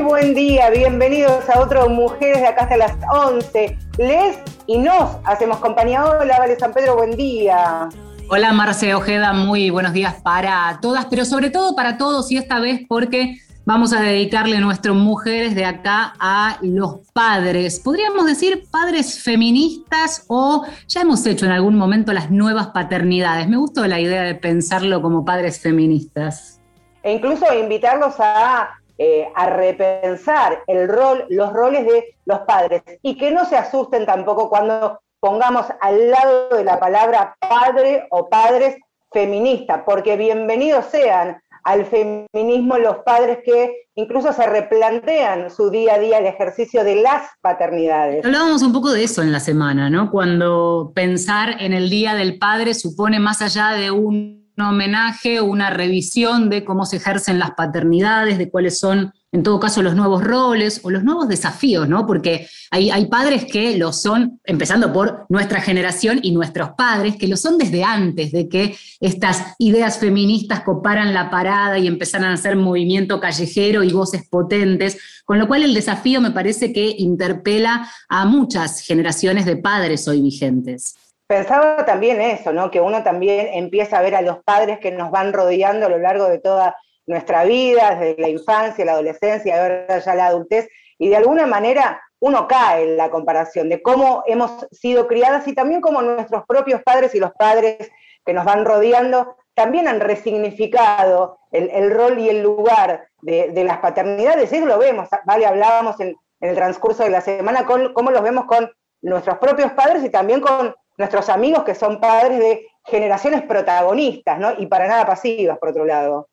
Muy buen día, bienvenidos a otro Mujeres de acá hasta las 11. Les y nos hacemos compañía. Hola, Vale San Pedro, buen día. Hola, Marce Ojeda, muy buenos días para todas, pero sobre todo para todos y esta vez porque vamos a dedicarle nuestras mujeres de acá a los padres. Podríamos decir padres feministas o ya hemos hecho en algún momento las nuevas paternidades. Me gustó la idea de pensarlo como padres feministas. E incluso invitarlos a, eh, a repensar el rol, los roles de los padres y que no se asusten tampoco cuando pongamos al lado de la palabra padre o padres feminista, porque bienvenidos sean al feminismo los padres que incluso se replantean su día a día el ejercicio de las paternidades. Hablábamos un poco de eso en la semana, ¿no? Cuando pensar en el Día del Padre supone más allá de un homenaje, una revisión de cómo se ejercen las paternidades, de cuáles son en todo caso, los nuevos roles o los nuevos desafíos, ¿no? Porque hay, hay, padres que lo son, empezando por nuestra generación y nuestros padres, que lo son desde antes de que estas ideas feministas coparan la parada y empezaran a hacer movimiento callejero y voces potentes, con lo cual el desafío me parece que interpela a muchas generaciones de padres hoy vigentes. Pensaba también eso, ¿no? Que uno también empieza a ver a los padres que nos van rodeando a lo largo de toda nuestra vida, desde la infancia, la adolescencia, ahora ya la adultez, y de alguna manera uno cae en la comparación de cómo hemos sido criadas y también cómo nuestros propios padres y los padres que nos van rodeando también han resignificado el, rol y el lugar de, las paternidades. Eso lo vemos, ¿vale? Hablábamos en, el transcurso de la semana con, cómo los vemos con nuestros propios padres y también con nuestros amigos que son padres de generaciones protagonistas, ¿no? Y para nada pasivas, por otro lado.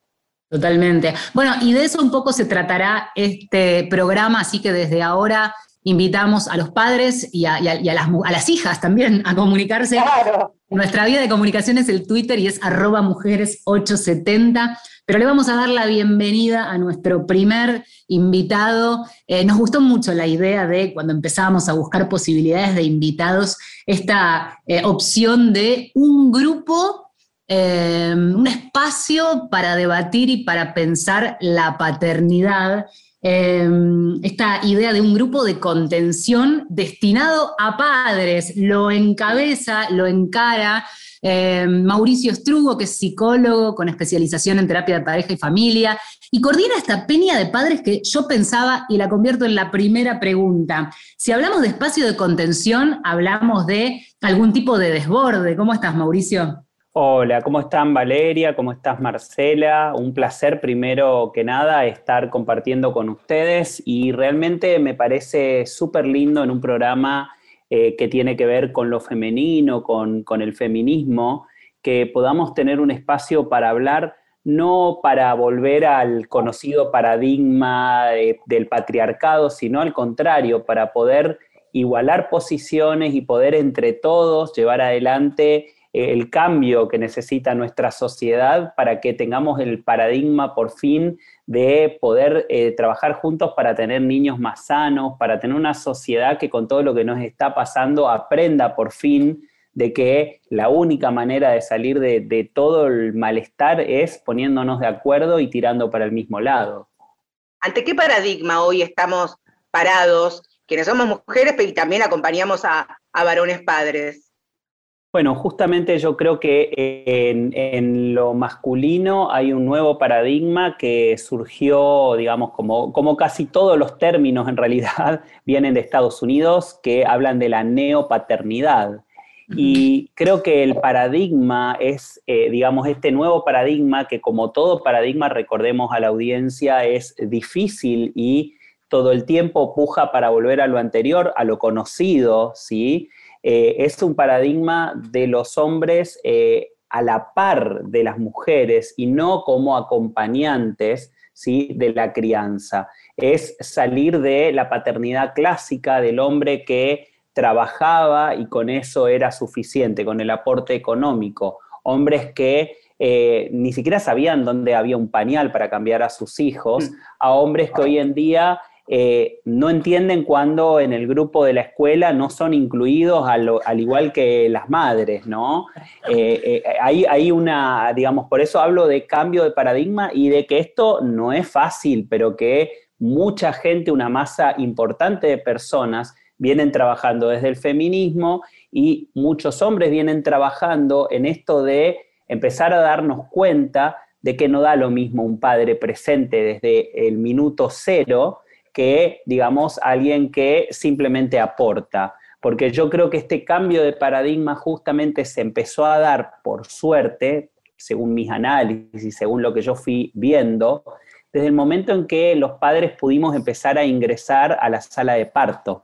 Totalmente. Bueno, y de eso un poco se tratará este programa, así que desde ahora invitamos a los padres y a, las, hijas también a comunicarse. Claro. Nuestra vía de comunicación es el Twitter y es arroba mujeres870, pero le vamos a dar la bienvenida a nuestro primer invitado. Eh, nos gustó mucho la idea de, cuando empezábamos a buscar posibilidades de invitados, esta eh, opción de un grupo Em, un espacio para debatir y para pensar la paternidad. Em, esta idea de un grupo de contención destinado a padres, lo encabeza, lo encara em, Mauricio Strugo, que es psicólogo con especialización en terapia de pareja y familia, y coordina esta peña de padres que yo pensaba y la convierto en la primera pregunta. Si hablamos de espacio de contención, hablamos de algún tipo de desborde. ¿Cómo estás, Mauricio? Hola, ¿cómo están Valeria? ¿Cómo estás Marcela? Un placer primero que nada estar compartiendo con ustedes y realmente me parece súper lindo en un programa eh, que tiene que ver con lo femenino, con, el feminismo, que podamos tener un espacio para hablar no para volver al conocido paradigma del patriarcado, sino al contrario, para poder igualar posiciones y poder entre todos llevar adelante el cambio que necesita nuestra sociedad para que tengamos el paradigma por fin de poder eh, trabajar juntos para tener niños más sanos, para tener una sociedad que con todo lo que nos está pasando aprenda por fin de que la única manera de salir de, todo el malestar es poniéndonos de acuerdo y tirando para el mismo lado. ¿Ante qué paradigma hoy estamos parados, quienes somos mujeres y también acompañamos a varones padres? Bueno, justamente yo creo que en, lo masculino hay un nuevo paradigma que surgió, digamos, como, como casi todos los términos en realidad vienen de Estados Unidos, que hablan de la neopaternidad. Y creo que el paradigma es, eh, digamos, este nuevo paradigma que como todo paradigma, recordemos a la audiencia, es difícil y todo el tiempo puja para volver a lo anterior, a lo conocido, ¿sí? Eh, es un paradigma de los hombres eh, a la par de las mujeres y no como acompañantes ¿sí? de la crianza. Es salir de la paternidad clásica del hombre que trabajaba y con eso era suficiente, con el aporte económico. Hombres que eh, ni siquiera sabían dónde había un pañal para cambiar a sus hijos, mm. a hombres que hoy en día eh, no entienden cuando en el grupo de la escuela no son incluidos al, igual que las madres, ¿no? Eh, eh, hay, una, digamos, por eso hablo de cambio de paradigma y de que esto no es fácil, pero que mucha gente, una masa importante de personas vienen trabajando desde el feminismo y muchos hombres vienen trabajando en esto de empezar a darnos cuenta de que no da lo mismo un padre presente desde el minuto cero que, digamos, alguien que simplemente aporta. Porque yo creo que este cambio de paradigma justamente se empezó a dar por suerte, según mis análisis y según lo que yo fui viendo, desde el momento en que los padres pudimos empezar a ingresar a la sala de parto.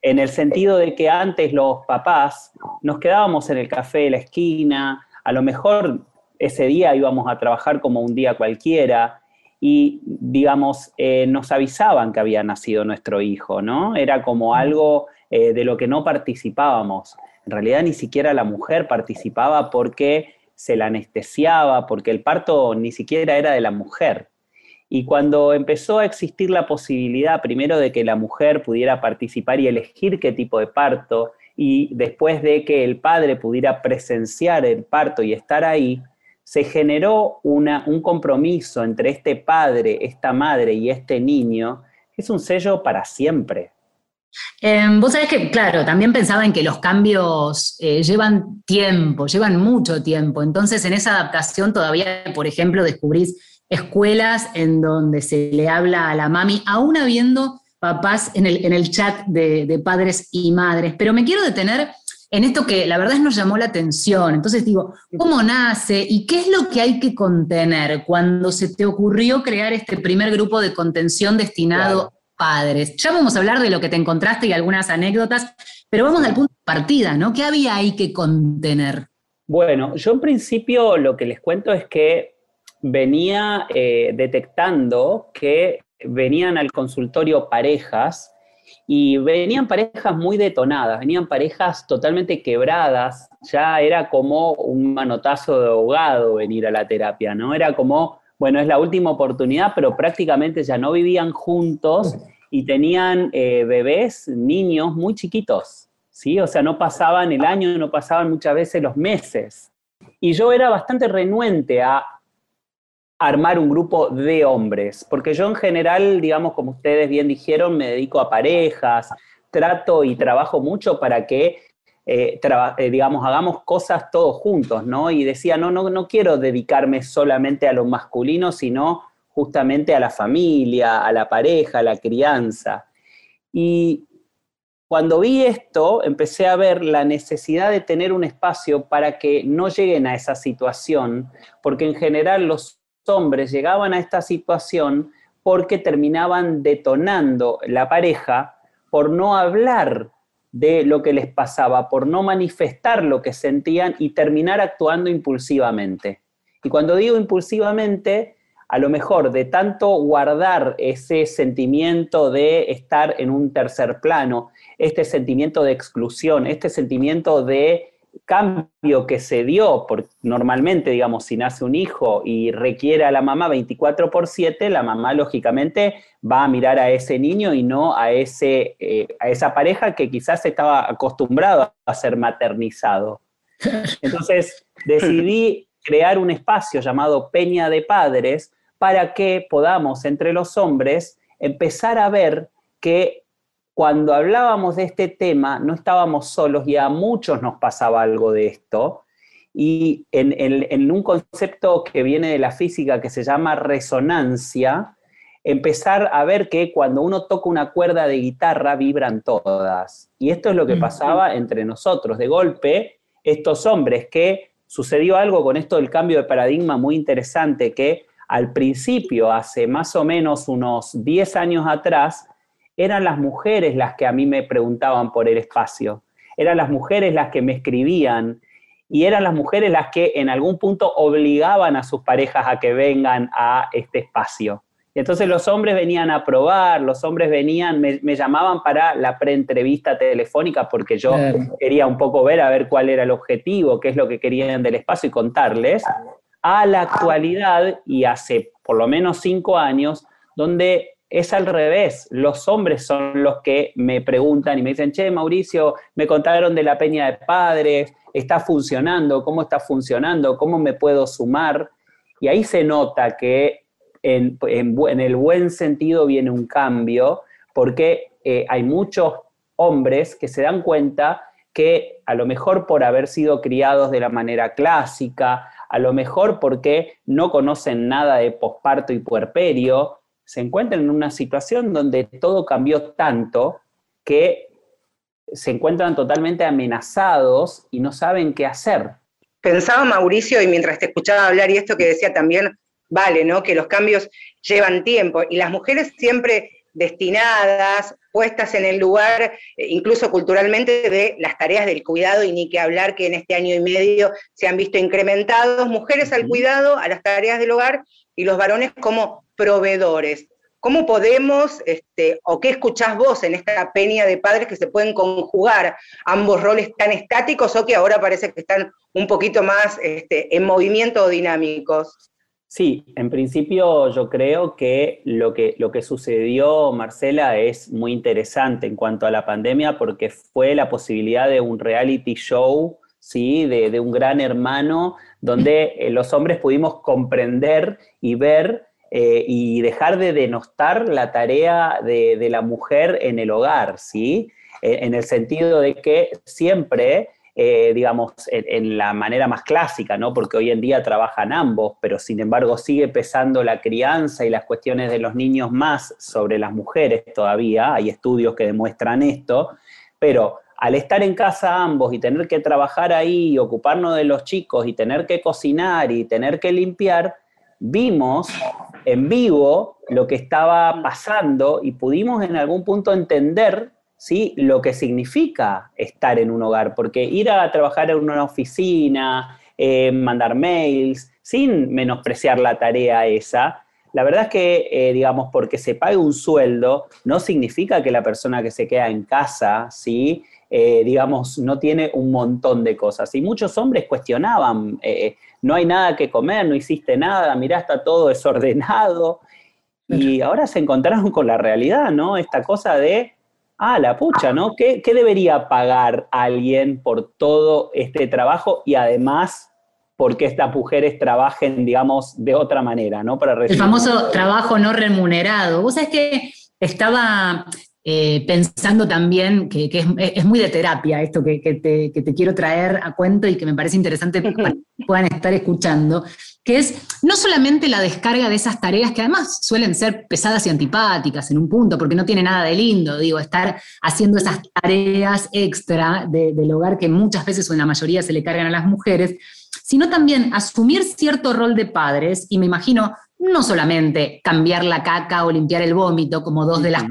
En el sentido de que antes los papás nos quedábamos en el café de la esquina, a lo mejor ese día íbamos a trabajar como un día cualquiera y, digamos, eh, nos avisaban que había nacido nuestro hijo, ¿no? Era como algo eh, de lo que no participábamos. En realidad ni siquiera la mujer participaba porque se la anestesiaba, porque el parto ni siquiera era de la mujer. Y cuando empezó a existir la posibilidad primero de que la mujer pudiera participar y elegir qué tipo de parto, y después de que el padre pudiera presenciar el parto y estar ahí, se generó un compromiso entre este padre, esta madre y este niño, que es un sello para siempre. Em, vos sabés que, claro, también pensaba en que los cambios eh, llevan tiempo, llevan mucho tiempo. Entonces, en esa adaptación todavía, por ejemplo, descubrís escuelas en donde se le habla a la mami, aún habiendo papás en el, chat de padres y madres. Pero me quiero detener en esto que la verdad nos llamó la atención. Entonces digo, ¿cómo nace y qué es lo que hay que contener cuando se te ocurrió crear este primer grupo de contención destinado a padres? Ya vamos a hablar de lo que te encontraste y algunas anécdotas, pero vamos al punto de partida, ¿no? ¿Qué había ahí que contener? Bueno, yo en principio lo que les cuento es que venía eh, detectando que venían al consultorio parejas y venían parejas muy detonadas, venían parejas totalmente quebradas, ya era como un manotazo de ahogado venir a la terapia, ¿no? Era como, bueno, es la última oportunidad, pero prácticamente ya no vivían juntos y tenían eh, bebés, niños muy chiquitos, ¿sí? O sea, no pasaban el año, no pasaban muchas veces los meses. Y yo era bastante renuente a armar un grupo de hombres, porque yo en general, digamos, como ustedes bien dijeron, me dedico a parejas, trato y trabajo mucho para que, eh, eh, digamos, hagamos cosas todos juntos, ¿no? Y decía, no, no, no quiero dedicarme solamente a lo masculino, sino justamente a la familia, a la pareja, a la crianza. Y cuando vi esto, empecé a ver la necesidad de tener un espacio para que no lleguen a esa situación, porque en general los hombres llegaban a esta situación porque terminaban detonando la pareja por no hablar de lo que les pasaba, por no manifestar lo que sentían y terminar actuando impulsivamente. Y cuando digo impulsivamente, a lo mejor de tanto guardar ese sentimiento de estar en un tercer plano, este sentimiento de exclusión, este sentimiento de cambio que se dio, por, normalmente, digamos, si nace un hijo y requiere a la mamá 24 por 7, la mamá lógicamente va a mirar a ese niño y no a, ese, eh, a esa pareja que quizás estaba acostumbrado a ser maternizado. Entonces decidí crear un espacio llamado Peña de Padres para que podamos entre los hombres empezar a ver que cuando hablábamos de este tema no estábamos solos y a muchos nos pasaba algo de esto. Y en, un concepto que viene de la física que se llama resonancia, empezar a ver que cuando uno toca una cuerda de guitarra vibran todas. Y esto es lo que pasaba entre nosotros. De golpe, estos hombres que sucedió algo con esto del cambio de paradigma muy interesante que al principio, hace más o menos unos 10 años atrás, eran las mujeres las que a mí me preguntaban por el espacio, eran las mujeres las que me escribían y eran las mujeres las que en algún punto obligaban a sus parejas a que vengan a este espacio. Y entonces los hombres venían a probar, los hombres venían, me, llamaban para la preentrevista telefónica porque yo quería un poco ver a ver cuál era el objetivo, qué es lo que querían del espacio y contarles. A la actualidad, y hace por lo menos cinco años, donde es al revés. Los hombres son los que me preguntan y me dicen, che, Mauricio, me contaron de la peña de padres, está funcionando, cómo está funcionando, cómo me puedo sumar. Y ahí se nota que en, el buen sentido viene un cambio, porque eh, hay muchos hombres que se dan cuenta que a lo mejor por haber sido criados de la manera clásica, a lo mejor porque no conocen nada de posparto y puerperio, se encuentran en una situación donde todo cambió tanto que se encuentran totalmente amenazados y no saben qué hacer. Pensaba Mauricio, y mientras te escuchaba hablar, y esto que decía también, vale, ¿no? Que los cambios llevan tiempo, y las mujeres siempre destinadas, puestas en el lugar, eh, incluso culturalmente, de las tareas del cuidado, y ni que hablar que en este año y medio se han visto incrementados mujeres al cuidado, a las tareas del hogar, y los varones como proveedores. ¿Cómo podemos, este, o qué escuchás vos en esta peña de padres que se pueden conjugar ambos roles tan estáticos o que ahora parece que están un poquito más este, en movimiento o dinámicos? Sí, en principio yo creo que lo, que lo que sucedió, Marcela, es muy interesante en cuanto a la pandemia porque fue la posibilidad de un reality show, ¿sí? de, de un gran hermano, donde eh, los hombres pudimos comprender y ver eh, y dejar de denostar la tarea de, la mujer en el hogar, ¿sí? Eh, en el sentido de que siempre, digamos, en, la manera más clásica, ¿no? Porque hoy en día trabajan ambos, pero sin embargo sigue pesando la crianza y las cuestiones de los niños más sobre las mujeres todavía, hay estudios que demuestran esto, pero al estar en casa ambos y tener que trabajar ahí ocuparnos de los chicos y tener que cocinar y tener que limpiar, vimos en vivo lo que estaba pasando y pudimos en algún punto entender ¿sí? lo que significa estar en un hogar, porque ir a trabajar en una oficina, eh, mandar mails, sin menospreciar la tarea esa, la verdad es que, eh, digamos, porque se pague un sueldo, no significa que la persona que se queda en casa, ¿sí? Eh, digamos, no tiene un montón de cosas. Y muchos hombres cuestionaban, eh, no hay nada que comer, no hiciste nada, mirá, está todo desordenado. Y ahora se encontraron con la realidad, ¿no? Esta cosa de, ah, la pucha, ¿no? ¿Qué, debería pagar alguien por todo este trabajo y además porque estas mujeres trabajen, digamos, de otra manera, ¿no? Para El famoso trabajo no remunerado. Vos sabés que estaba eh, pensando también que, es, muy de terapia esto que, te, quiero traer a cuento y que me parece interesante para que puedan estar escuchando, que es no solamente la descarga de esas tareas que además suelen ser pesadas y antipáticas en un punto, porque no tiene nada de lindo, digo, estar haciendo esas tareas extra del hogar que muchas veces o en la mayoría se le cargan a las mujeres, sino también asumir cierto rol de padres, y me imagino no solamente cambiar la caca o limpiar el vómito como dos de las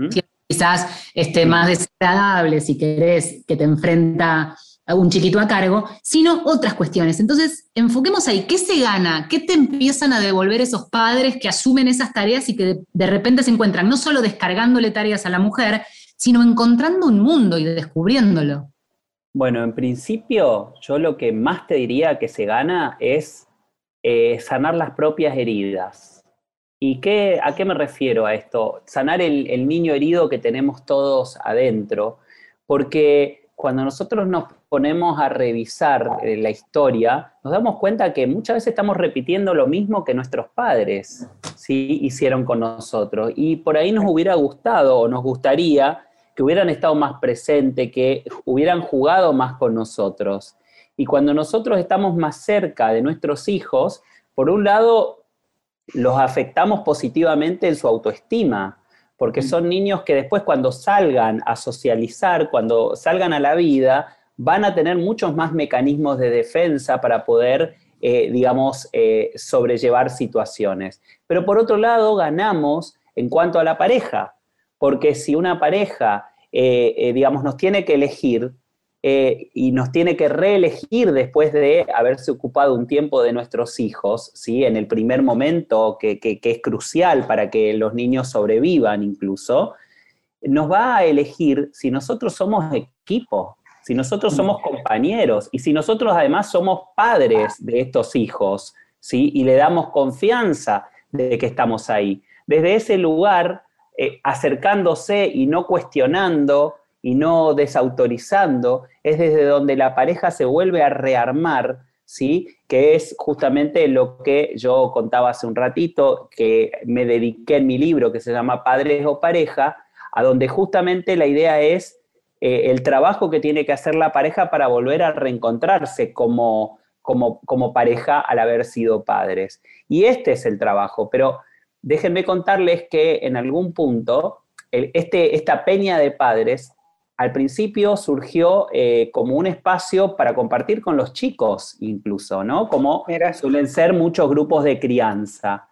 quizás este, más desagradable, si querés, que te enfrenta a un chiquito a cargo, sino otras cuestiones. Entonces, enfoquemos ahí, ¿qué se gana? ¿Qué te empiezan a devolver esos padres que asumen esas tareas y que de, repente se encuentran no solo descargándole tareas a la mujer, sino encontrando un mundo y descubriéndolo? Bueno, en principio, yo lo que más te diría que se gana es eh, sanar las propias heridas ¿Y qué, a qué me refiero a esto? Sanar el, niño herido que tenemos todos adentro, porque cuando nosotros nos ponemos a revisar eh, la historia, nos damos cuenta que muchas veces estamos repitiendo lo mismo que nuestros padres ¿sí? hicieron con nosotros. Y por ahí nos hubiera gustado o nos gustaría que hubieran estado más presentes, que hubieran jugado más con nosotros. Y cuando nosotros estamos más cerca de nuestros hijos, por un lado los afectamos positivamente en su autoestima, porque son niños que después cuando salgan a socializar, cuando salgan a la vida, van a tener muchos más mecanismos de defensa para poder, eh, digamos, eh, sobrellevar situaciones. Pero por otro lado, ganamos en cuanto a la pareja, porque si una pareja, eh, digamos, nos tiene que elegir, eh, y nos tiene que reelegir después de haberse ocupado un tiempo de nuestros hijos, ¿sí? en el primer momento que, es crucial para que los niños sobrevivan incluso, nos va a elegir si nosotros somos equipo, si nosotros somos compañeros y si nosotros además somos padres de estos hijos, ¿sí? y le damos confianza de que estamos ahí. Desde ese lugar, eh, acercándose y no cuestionando, y no desautorizando, es desde donde la pareja se vuelve a rearmar ¿sí? Que es justamente lo que yo contaba hace un ratito, que me dediqué en mi libro que se llama Padres o Pareja, a donde justamente la idea es eh, el trabajo que tiene que hacer la pareja para volver a reencontrarse como, como, como pareja al haber sido padres. Y este es el trabajo, pero déjenme contarles que en algún punto este, esta peña de padres al principio surgió eh, como un espacio para compartir con los chicos incluso, ¿no? Como suelen ser muchos grupos de crianza.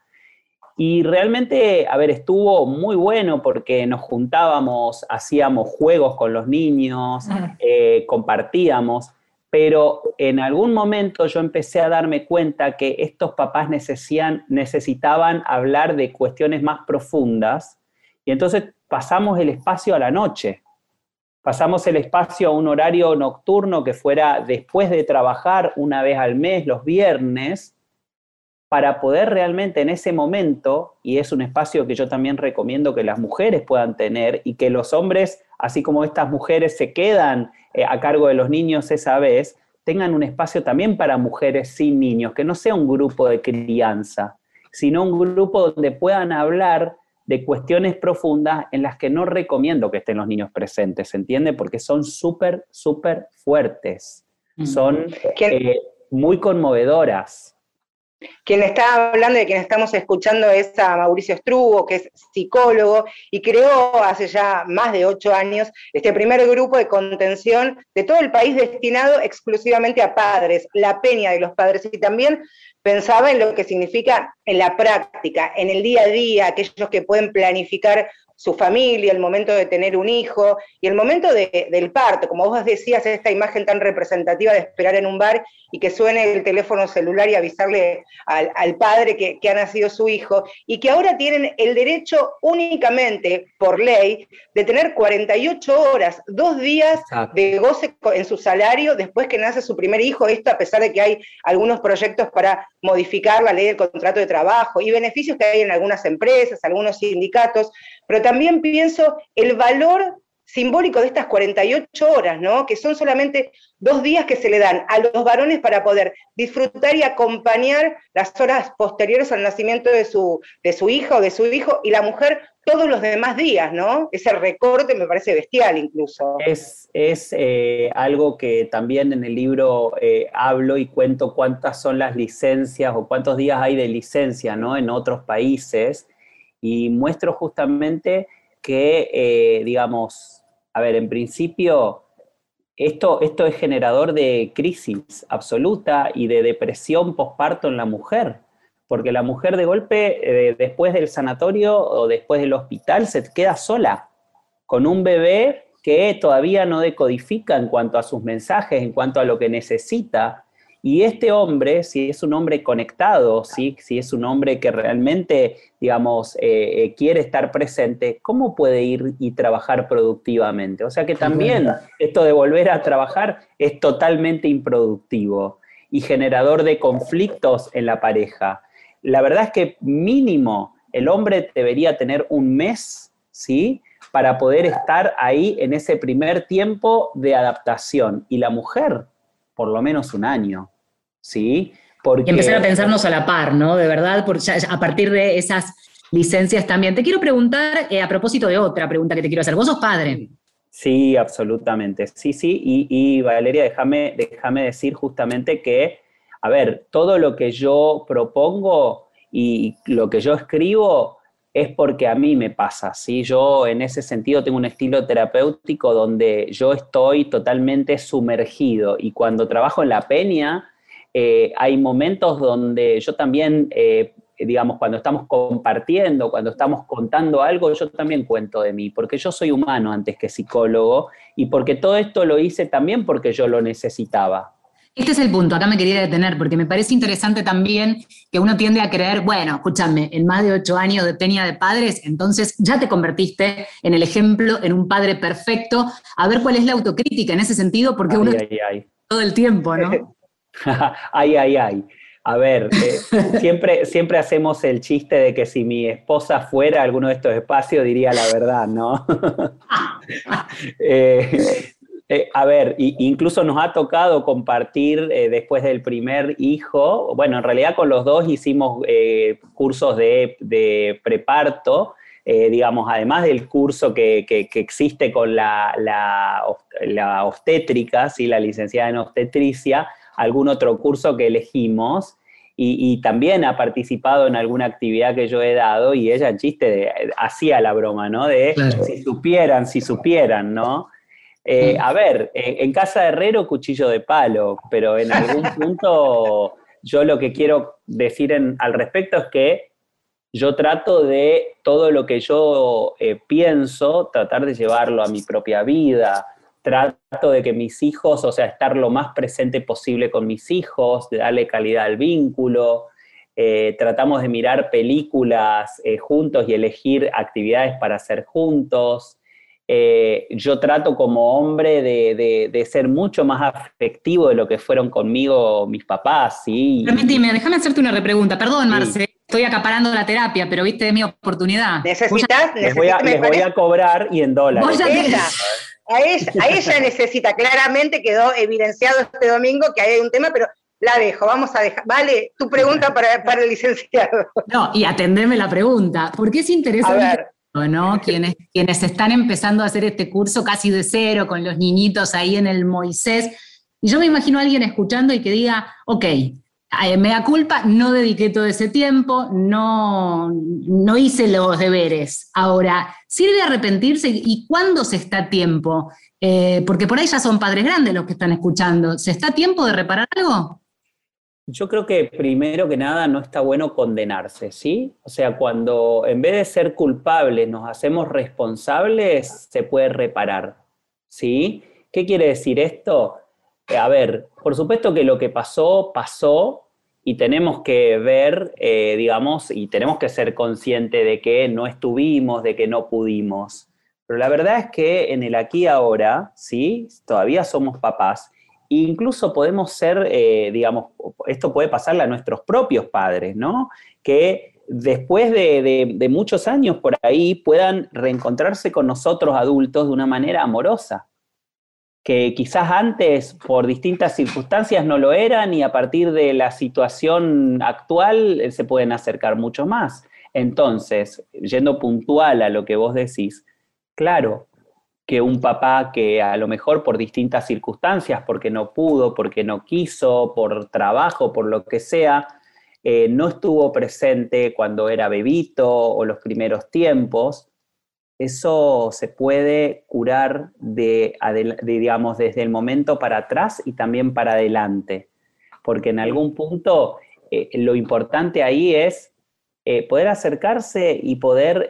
Y realmente, a ver, estuvo muy bueno porque nos juntábamos, hacíamos juegos con los niños, eh, compartíamos, pero en algún momento yo empecé a darme cuenta que estos papás necesitaban hablar de cuestiones más profundas y entonces pasamos el espacio a la noche. Pasamos el espacio a un horario nocturno que fuera después de trabajar una vez al mes, los viernes, para poder realmente en ese momento, y es un espacio que yo también recomiendo que las mujeres puedan tener y que los hombres, así como estas mujeres se quedan eh, a cargo de los niños esa vez, tengan un espacio también para mujeres sin niños, que no sea un grupo de crianza, sino un grupo donde puedan hablar de cuestiones profundas en las que no recomiendo que estén los niños presentes, ¿se entiende? Porque son súper, súper fuertes, mm. son eh, muy conmovedoras. Quien está hablando y quien estamos escuchando es a Mauricio Strugo, que es psicólogo y creó hace ya más de ocho años este primer grupo de contención de todo el país destinado exclusivamente a padres, la peña de los padres. Y también pensaba en lo que significa en la práctica, en el día a día, aquellos que pueden planificar su familia, el momento de tener un hijo y el momento del parto, como vos decías, esta imagen tan representativa de esperar en un bar y que suene el teléfono celular y avisarle al, padre que, ha nacido su hijo, y que ahora tienen el derecho únicamente por ley de tener 48 horas, dos días de goce en su salario después que nace su primer hijo, esto a pesar de que hay algunos proyectos para modificar la ley del contrato de trabajo y beneficios que hay en algunas empresas, algunos sindicatos, pero también pienso el valor simbólico de estas 48 horas, ¿no? Que son solamente dos días que se le dan a los varones para poder disfrutar y acompañar las horas posteriores al nacimiento de su, de su hija o de su hijo, y la mujer todos los demás días, ¿no? Ese recorte me parece bestial incluso. Es, es eh, algo que también en el libro eh, hablo y cuento cuántas son las licencias o cuántos días hay de licencia, ¿no? En otros países, y muestro justamente que, eh, digamos, a ver, en principio, esto, esto es generador de crisis absoluta y de depresión posparto en la mujer, porque la mujer de golpe, eh, después del sanatorio o después del hospital, se queda sola, con un bebé que todavía no decodifica en cuanto a sus mensajes, en cuanto a lo que necesita, y este hombre, si es un hombre conectado, ¿sí? si es un hombre que realmente, digamos, eh, eh, quiere estar presente, ¿cómo puede ir y trabajar productivamente? O sea que también esto de volver a trabajar es totalmente improductivo y generador de conflictos en la pareja. La verdad es que mínimo el hombre debería tener un mes, ¿sí? Para poder estar ahí en ese primer tiempo de adaptación y la mujer por lo menos un año. ¿Sí? Porque, y empezar a pensarnos a la par, ¿no? De verdad, a partir de esas licencias también. Te quiero preguntar, eh, a propósito de otra pregunta que te quiero hacer, vos sos padre. Sí, absolutamente. Sí, sí, y, Valeria, déjame, déjame decir justamente que, a ver, todo lo que yo propongo y lo que yo escribo es porque a mí me pasa, ¿sí? Yo en ese sentido tengo un estilo terapéutico donde yo estoy totalmente sumergido y cuando trabajo en la peña, eh, hay momentos donde yo también, eh, digamos, cuando estamos compartiendo, cuando estamos contando algo, yo también cuento de mí, porque yo soy humano antes que psicólogo y porque todo esto lo hice también porque yo lo necesitaba. Este es el punto, acá me quería detener, porque me parece interesante también que uno tiende a creer, bueno, escúchame, en más de ocho años de peña de padres, entonces ya te convertiste en el ejemplo, en un padre perfecto. A ver cuál es la autocrítica en ese sentido, porque uno todo el tiempo, ¿no? ay, ay, ay. A ver, eh, siempre, siempre hacemos el chiste de que si mi esposa fuera a alguno de estos espacios diría la verdad, ¿no? Eh, Eh, a ver, incluso nos ha tocado compartir eh, después del primer hijo, bueno, en realidad con los dos hicimos eh, cursos de, preparto, digamos, además del curso que, existe con la, la, obstétrica, ¿sí? la licenciada en obstetricia, algún otro curso que elegimos. Y, también ha participado en alguna actividad que yo he dado y ella en chiste hacía la broma, ¿no? De si supieran, si supieran, ¿no? Eh, a ver, en casa de herrero, cuchillo de palo, pero en algún punto yo lo que quiero decir al respecto es que yo trato de todo lo que yo eh, pienso, tratar de llevarlo a mi propia vida, trato de que mis hijos, o sea, estar lo más presente posible con mis hijos, de darle calidad al vínculo. Eh, tratamos de mirar películas juntos y elegir actividades para hacer juntos. Eh, yo trato como hombre de, ser mucho más afectivo de lo que fueron conmigo mis papás, ¿sí? Permíteme, déjame hacerte una repregunta. Perdón, Marce, estoy acaparando la terapia, pero viste, mi oportunidad. ¿Necesitas? Les voy, a, cobrar y en dólares. A ella, necesita, claramente quedó evidenciado este domingo que hay un tema, pero la dejo, vamos a dejar. Vale, tu pregunta para, para el licenciado. No, y atendeme la pregunta, porque es interesante ¿no? Quienes, quienes están empezando a hacer este curso casi de cero, con los niñitos ahí en el Moisés. Y yo me imagino a alguien escuchando y que diga, ok, eh, me da culpa, no dediqué todo ese tiempo, no, no hice los deberes. Ahora, ¿sirve arrepentirse? ¿Y cuándo se está a tiempo? Eh, porque por ahí ya son padres grandes los que están escuchando. ¿Se está a tiempo de reparar algo? Yo creo que primero que nada no está bueno condenarse, ¿sí? O sea, cuando en vez de ser culpables nos hacemos responsables, se puede reparar, ¿sí? ¿Qué quiere decir esto? Eh, a ver, por supuesto que lo que pasó, pasó y tenemos que ver, eh, digamos, y tenemos que ser conscientes de que no estuvimos, de que no pudimos. Pero la verdad es que en el aquí y ahora, ¿sí? Todavía somos papás incluso podemos ser, eh, digamos, esto puede pasarle a nuestros propios padres, ¿no? Que después de, muchos años por ahí puedan reencontrarse con nosotros adultos de una manera amorosa, que quizás antes por distintas circunstancias no lo eran y a partir de la situación actual eh, se pueden acercar mucho más. Entonces, yendo puntual a lo que vos decís, claro, que un papá que a lo mejor por distintas circunstancias, porque no pudo, porque no quiso, por trabajo, por lo que sea, eh, no estuvo presente cuando era bebito o los primeros tiempos, eso se puede curar de, digamos, desde el momento para atrás y también para adelante, porque en algún punto eh, lo importante ahí es eh, poder acercarse y poder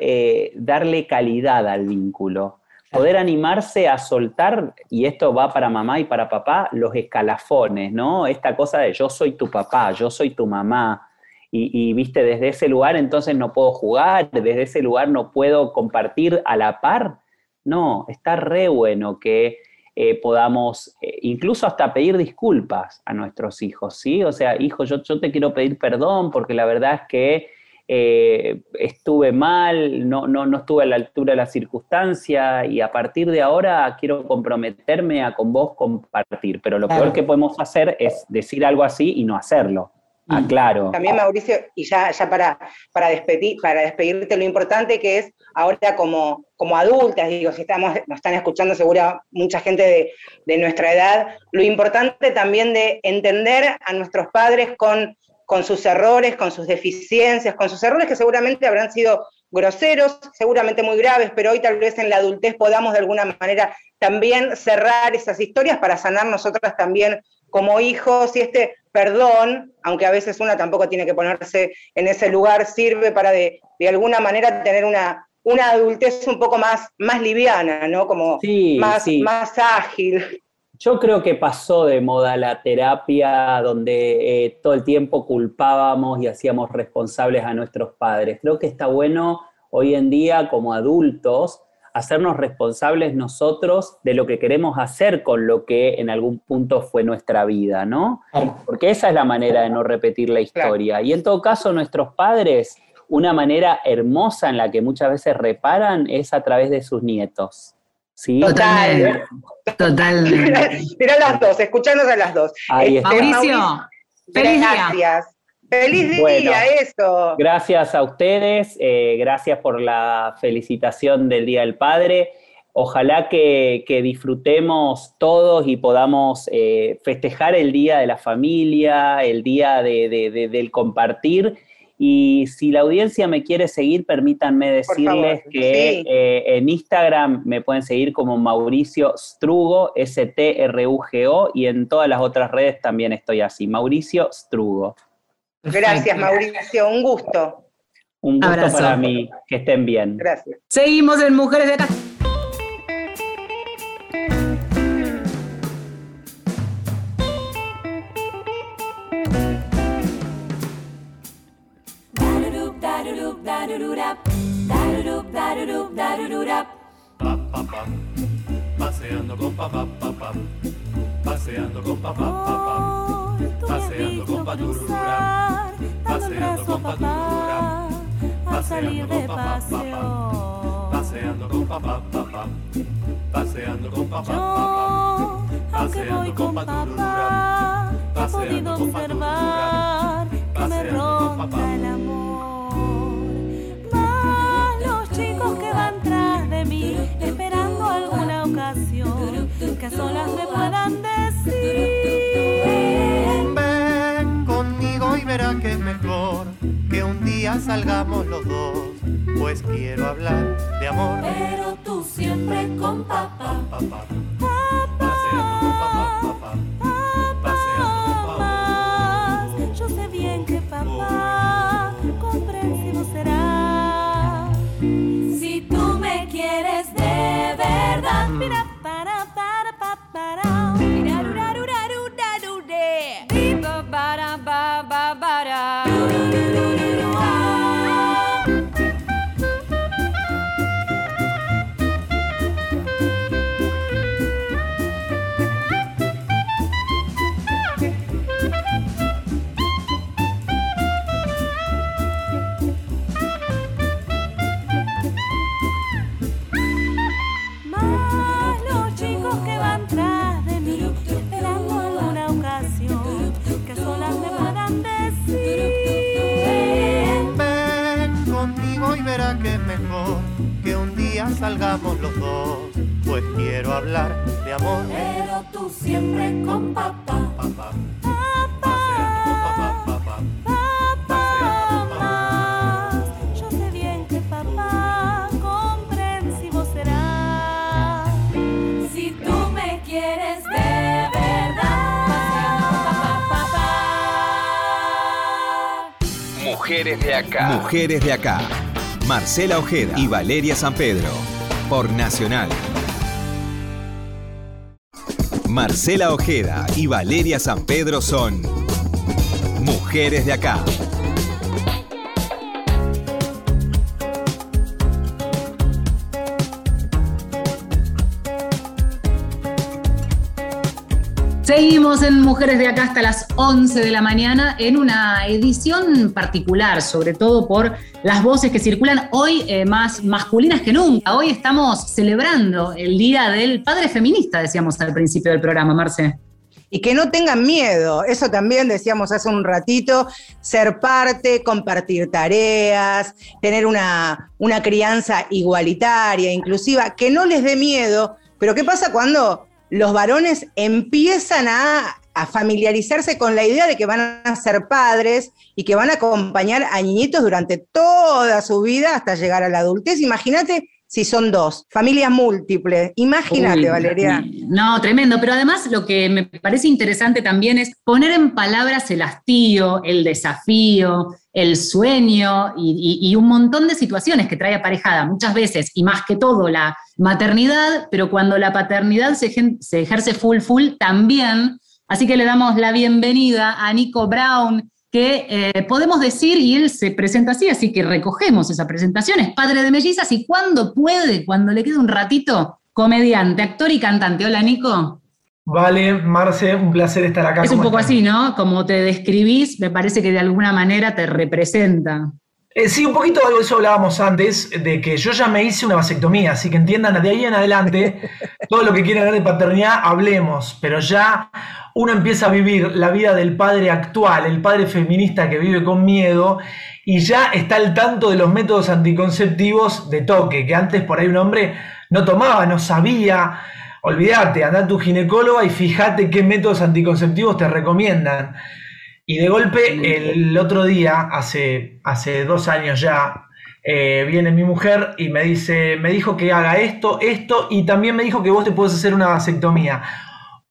darle calidad al vínculo poder animarse a soltar, y esto va para mamá y para papá, los escalafones, ¿no? Esta cosa de yo soy tu papá, yo soy tu mamá, y, viste, desde ese lugar entonces no puedo jugar, desde ese lugar no puedo compartir a la par. No, está re bueno que eh, podamos eh, incluso hasta pedir disculpas a nuestros hijos, ¿sí? O sea, hijo, yo, yo te quiero pedir perdón porque la verdad es que eh, estuve mal, no, no, no estuve a la altura de la circunstancia y a partir de ahora quiero comprometerme a con vos compartir. Pero lo peor que podemos hacer es decir algo así y no hacerlo. Ah, claro. También, Mauricio, y ya, ya para, para, despedir, para despedirte, lo importante que es ahora como, como adultas, digo, si estamos, nos están escuchando seguro mucha gente de, de nuestra edad, lo importante también de entender a nuestros padres con con sus errores, con sus deficiencias, con sus errores que seguramente habrán sido groseros, seguramente muy graves, pero hoy tal vez en la adultez podamos de alguna manera también cerrar esas historias para sanar nosotras también como hijos y este perdón, aunque a veces una tampoco tiene que ponerse en ese lugar, sirve para de, alguna manera tener una, una adultez un poco más, más liviana, ¿no? Como más, más ágil. Yo creo que pasó de moda la terapia donde eh, todo el tiempo culpábamos y hacíamos responsables a nuestros padres. Creo que está bueno hoy en día como adultos hacernos responsables nosotros de lo que queremos hacer con lo que en algún punto fue nuestra vida, ¿no? Porque esa es la manera de no repetir la historia. Y en todo caso, nuestros padres, una manera hermosa en la que muchas veces reparan es a través de sus nietos. ¿Sí? Totalmente. Totalmente. Mira las dos, escuchándonos a las dos. Ahí este, Mauricio, feliz gracias. Feliz día, eso. Gracias a ustedes, eh, gracias por la felicitación del Día del Padre. Ojalá que, disfrutemos todos y podamos eh, festejar el Día de la Familia, el Día del compartir y si la audiencia me quiere seguir, permítanme decirles que eh, en Instagram me pueden seguir como Mauricio Strugo, S-T-R-U-G-O, y en todas las otras redes también estoy así, Mauricio Strugo. Gracias, Mauricio, un gusto. Un gusto para mí, que estén bien. Gracias. Seguimos en Mujeres de Acá. Paseando con papá, papá. Paseando con papá, papá. Paseando con paturura. Paseando con paturura. Paseando con papá, papá. Paseando con papá, papá. Paseando con papá, papá. Paseando con paturura. Paseando con paturura. Paseando con papá. el amor. que van tras de mí, esperando alguna ocasión que a solas me puedan decir. Verá que es mejor que un día salgamos los dos, pues quiero hablar de amor. Pero tú siempre con papá. papá. Yo sé bien que papá hablar de amor. Pero tú siempre con papá. Papá. Yo sé bien que papá comprensivo será. Si tú me quieres de verdad. Mujeres de acá. Mujeres de acá. Marcela Ojeda y Valeria San Pedro por Nacional. Marcela Ojeda y Valeria San Pedro son Mujeres de acá. Seguimos en Mujeres de Acá hasta las 11 de la mañana en una edición particular, sobre todo por las voces que circulan hoy eh, más masculinas que nunca. Hoy estamos celebrando el Día del Padre Feminista, decíamos al principio del programa, Marce. Y que no tengan miedo, eso también decíamos hace un ratito, ser parte, compartir tareas, tener una, una crianza igualitaria, inclusiva, que no les dé miedo. Pero ¿qué pasa cuando los varones empiezan a, familiarizarse con la idea de que van a ser padres y que van a acompañar a niñitos durante toda su vida hasta llegar a la adultez. Imagínate si son dos, familias múltiples. Imagínate, Valeria. No, tremendo. Pero además lo que me parece interesante también es poner en palabras el hastío, el desafío, el sueño y, un montón de situaciones que trae aparejada muchas veces, y más que todo la maternidad, pero cuando la paternidad se, se ejerce full full también. Así que le damos la bienvenida a Nico Brown, que eh, podemos decir, y él se presenta así, así que recogemos esa presentación, es padre de mellizas y cuando puede, cuando le quede un ratito, comediante, actor y cantante. Hola, Nico. Vale, Marce, un placer estar acá. Es un poco así, ¿no? Como te describís, me parece que de alguna manera te representa. Eh, sí, un poquito de eso hablábamos antes, de que yo ya me hice una vasectomía, así que entiendan, de ahí en adelante, todo lo que quieran ver de paternidad, hablemos, pero ya uno empieza a vivir la vida del padre actual, el padre feminista que vive con miedo, y ya está al tanto de los métodos anticonceptivos de toque, que antes por ahí un hombre no tomaba, no sabía. Olvídate, anda a tu ginecóloga y fíjate qué métodos anticonceptivos te recomiendan. Y de golpe, el otro día, hace, hace dos años ya, eh, viene mi mujer y me dice, me dijo que haga esto, esto, y también me dijo que vos te puedes hacer una vasectomía.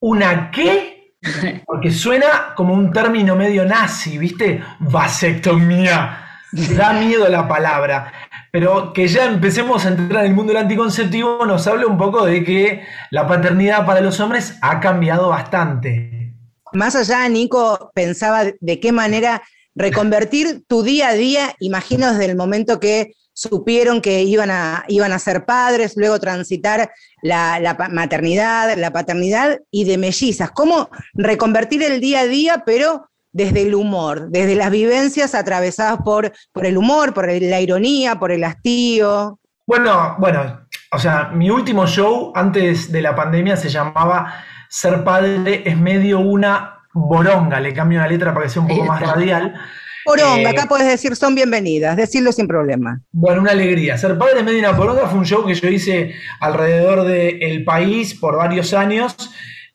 ¿Una qué? Porque suena como un término medio nazi, ¿viste? Vasectomía. Da miedo la palabra. Pero que ya empecemos a entrar en el mundo del anticonceptivo nos habla un poco de que la paternidad para los hombres ha cambiado bastante. Más allá, Nico, pensaba de qué manera reconvertir tu día a día, imagino desde el momento que supieron que iban a, iban a ser padres, luego transitar la, maternidad, la paternidad y de mellizas. ¿Cómo reconvertir el día a día, pero desde el humor, desde las vivencias atravesadas por, por el humor, por la ironía, por el hastío? Bueno, bueno, o sea, mi último show antes de la pandemia se llamaba ser padre es medio una boronga, le cambio una letra para que sea un poco más radial. Boronga, acá eh, puedes decir son bienvenidas, decirlo sin problema. Bueno, una alegría. Ser padre es medio una boronga fue un show que yo hice alrededor del país por varios años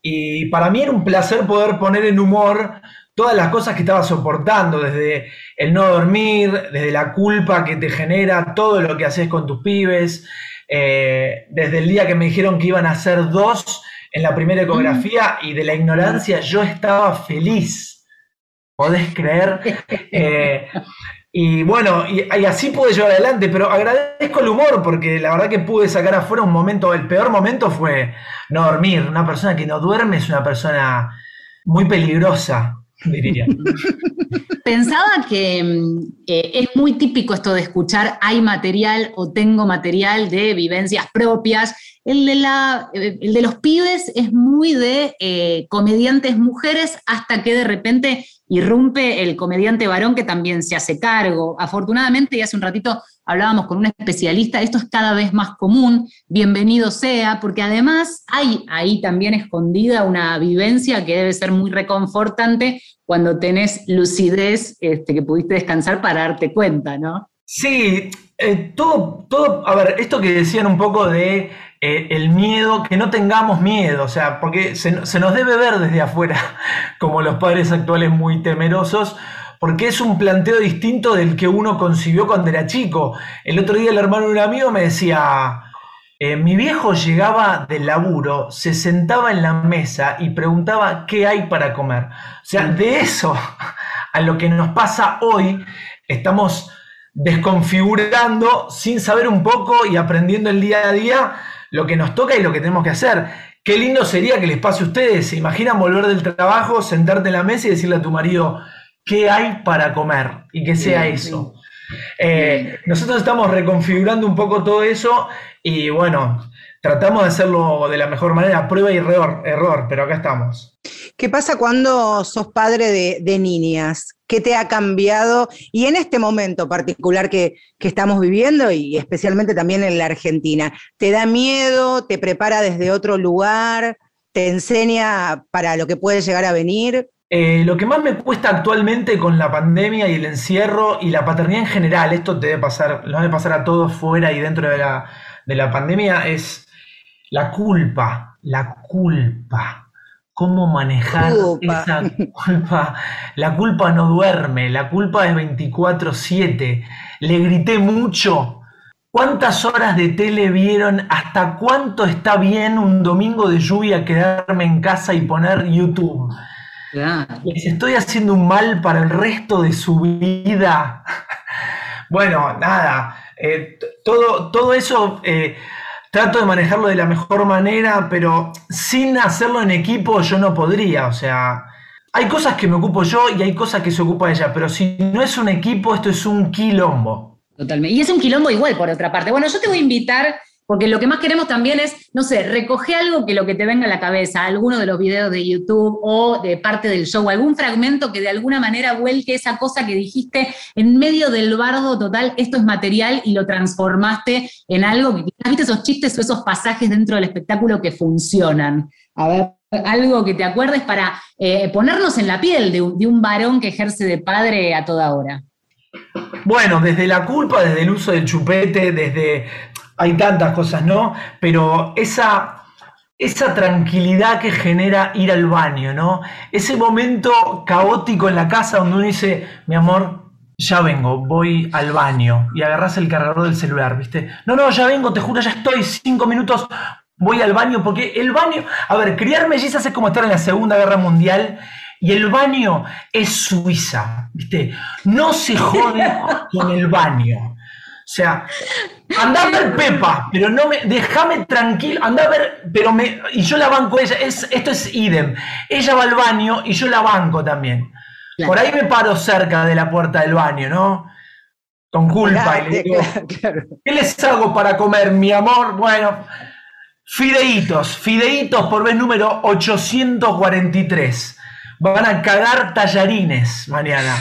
y para mí era un placer poder poner en humor todas las cosas que estaba soportando, desde el no dormir, desde la culpa que te genera todo lo que haces con tus pibes, eh, desde el día que me dijeron que iban a ser dos en la primera ecografía y de la ignorancia yo estaba feliz. ¿Podés creer? Eh, y bueno, y, así pude llevar adelante, pero agradezco el humor porque la verdad que pude sacar afuera un momento, el peor momento fue no dormir. Una persona que no duerme es una persona muy peligrosa, diría. Pensaba que mm, eh, es muy típico esto de escuchar hay material o tengo material de vivencias propias el de, la, el de los pibes es muy de eh, comediantes mujeres hasta que de repente irrumpe el comediante varón que también se hace cargo. Afortunadamente, y hace un ratito hablábamos con un especialista, esto es cada vez más común, bienvenido sea, porque además hay ahí también escondida una vivencia que debe ser muy reconfortante cuando tenés lucidez este, que pudiste descansar para darte cuenta, ¿no? Sí, eh, todo, todo, a ver, esto que decían un poco de el miedo, que no tengamos miedo, o sea, porque se, nos debe ver desde afuera como los padres actuales muy temerosos, porque es un planteo distinto del que uno concibió cuando era chico. El otro día el hermano de un amigo me decía, eh, mi viejo llegaba del laburo, se sentaba en la mesa y preguntaba qué hay para comer. O sea, de eso a lo que nos pasa hoy, estamos desconfigurando sin saber un poco y aprendiendo el día a día lo que nos toca y lo que tenemos que hacer. Qué lindo sería que les pase a ustedes. ¿Se imaginan volver del trabajo, sentarte en la mesa y decirle a tu marido qué hay para comer? Y que sea eso. Eh, nosotros estamos reconfigurando un poco todo eso y bueno, tratamos de hacerlo de la mejor manera, prueba y error, error pero acá estamos. ¿Qué pasa cuando sos padre de, niñas? ¿Qué te ha cambiado? Y en este momento particular que, estamos viviendo y especialmente también en la Argentina, ¿te da miedo? ¿Te prepara desde otro lugar? ¿Te enseña para lo que puede llegar a venir? Eh, lo que más me cuesta actualmente con la pandemia y el encierro y la paternidad en general, esto te debe pasar, lo debe pasar a todos fuera y dentro de la, de la pandemia, es la culpa, la culpa cómo manejar esa culpa. La culpa no duerme, la culpa es 24/7. Le grité mucho. ¿Cuántas horas de tele vieron? ¿Hasta cuánto está bien un domingo de lluvia quedarme en casa y poner YouTube? Les estoy haciendo un mal para el resto de su vida. bueno, nada, eh, todo, todo eso... Eh, trato de manejarlo de la mejor manera, pero sin hacerlo en equipo yo no podría. O sea, hay cosas que me ocupo yo y hay cosas que se ocupa ella, pero si no es un equipo, esto es un quilombo. Totalmente. Y es un quilombo igual, por otra parte. Bueno, yo te voy a invitar porque lo que más queremos también es, no sé, recoge algo que lo que te venga a la cabeza, alguno de los videos de YouTube o de parte del show, algún fragmento que de alguna manera vuelque esa cosa que dijiste en medio del bardo total, esto es material y lo transformaste en algo que quizás viste esos chistes o esos pasajes dentro del espectáculo que funcionan. A ver, algo que te acuerdes para eh, ponernos en la piel de un varón que ejerce de padre a toda hora. Bueno, desde la culpa, desde el uso del chupete, desde... Hay tantas cosas, ¿no? Pero esa, esa tranquilidad que genera ir al baño, ¿no? Ese momento caótico en la casa donde uno dice, mi amor, ya vengo, voy al baño y agarras el cargador del celular, ¿viste? No, no, ya vengo, te juro, ya estoy, cinco minutos, voy al baño, porque el baño, a ver, criar mellizas es como estar en la Segunda Guerra Mundial y el baño es Suiza, ¿viste? No se jode con el baño. O sea, anda a ver Pepa, pero no me, déjame tranquilo, anda a ver, pero me, y yo la banco ella, es, esto es idem. Ella va al baño y yo la banco también. Por ahí me paro cerca de la puerta del baño, ¿no? Con culpa. y le digo, ¿qué les hago para comer, mi amor? Bueno, fideitos, fideitos por vez número 843. Van a cagar tallarines mañana.